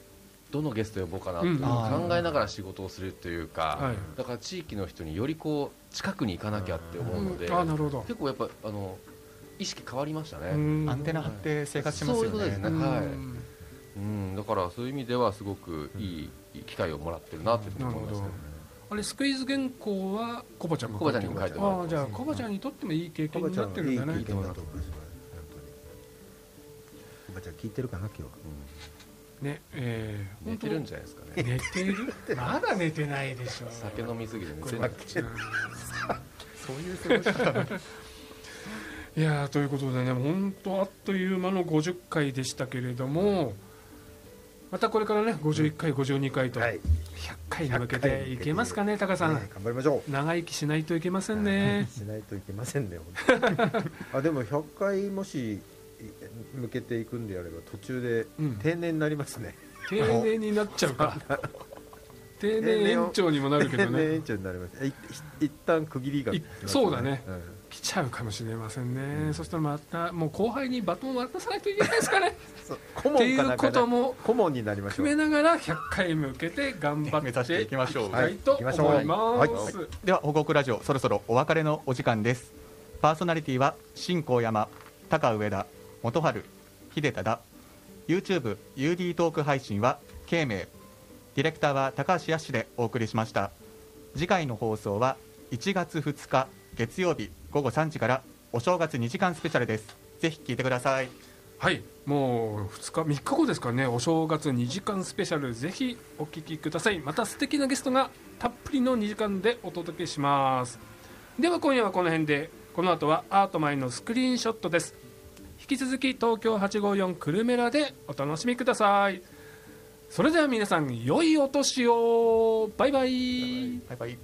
どのゲスト呼ぼうかなっていうのをうん考えながら仕事をするというか、はい。だから地域の人によりこう近くに行かなきゃって思うので、うん。あなるほど。結構やっぱあの意識変わりましたね、うん。アンテナ張って生活しますよそういうことですね。ねはい。うん。うん、だからそういう意味ではすごくいい機会をもらってるなって思いますね。あれスクイーズ原稿はコバちゃんにも書いてもらってます。ああじゃあコバちゃんにとってもいい経験になってるんだね。いい経験だと思います本当に。おばちゃん聞いてるかな今日。はねえー、寝てるんじゃないですかね。寝てる？まだ寝てないでしょ。酒飲みすぎて寝てないそういう過ごし方いやーということでね本当あっという間の50回でしたけれどもまたこれからね51回52回と100はい。回に向けていけますかねタカさん。ね頑張りましょう。長生きしないといけませんね。しないといけませんねあでも100回もし向けていくんであれば途中でうん。定年になりますね、定年になっちゃうか。定年延長にもなるけど定年ね延長になります。一旦区切りがそうだね。うん来ちゃうかもしれませんね、そしたらまたもう後輩にバトンを渡さないといけないですかね。顧っていうことも顧問になりましょう含めながら100回向けて頑張って目指していきましょう。いきたいと思います、はい。では報告ラジオそろそろお別れのお時間です。パーソナリティは新高山高上田元春秀忠。YouTube、UD トーク配信は慶明ディレクターは高橋康でお送りしました。次回の放送は1月2日月曜日午後3時からお正月2時間スペシャルです。ぜひ聞いてください。はい。もう2日3日後ですからね。お正月2時間スペシャル。ぜひお聞きください。また素敵なゲストがたっぷりの2時間でお届けします。では今夜はこの辺で。この後はアートマイのスクリーンショットです。引き続き東京854クルメラでお楽しみください。それでは皆さん良いお年を。バイバイ。バイバイ